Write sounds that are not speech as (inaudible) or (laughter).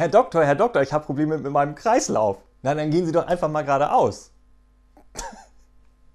Herr Doktor, Herr Doktor, ich habe Probleme mit meinem Kreislauf. Na, dann gehen Sie doch einfach mal geradeaus. (laughs)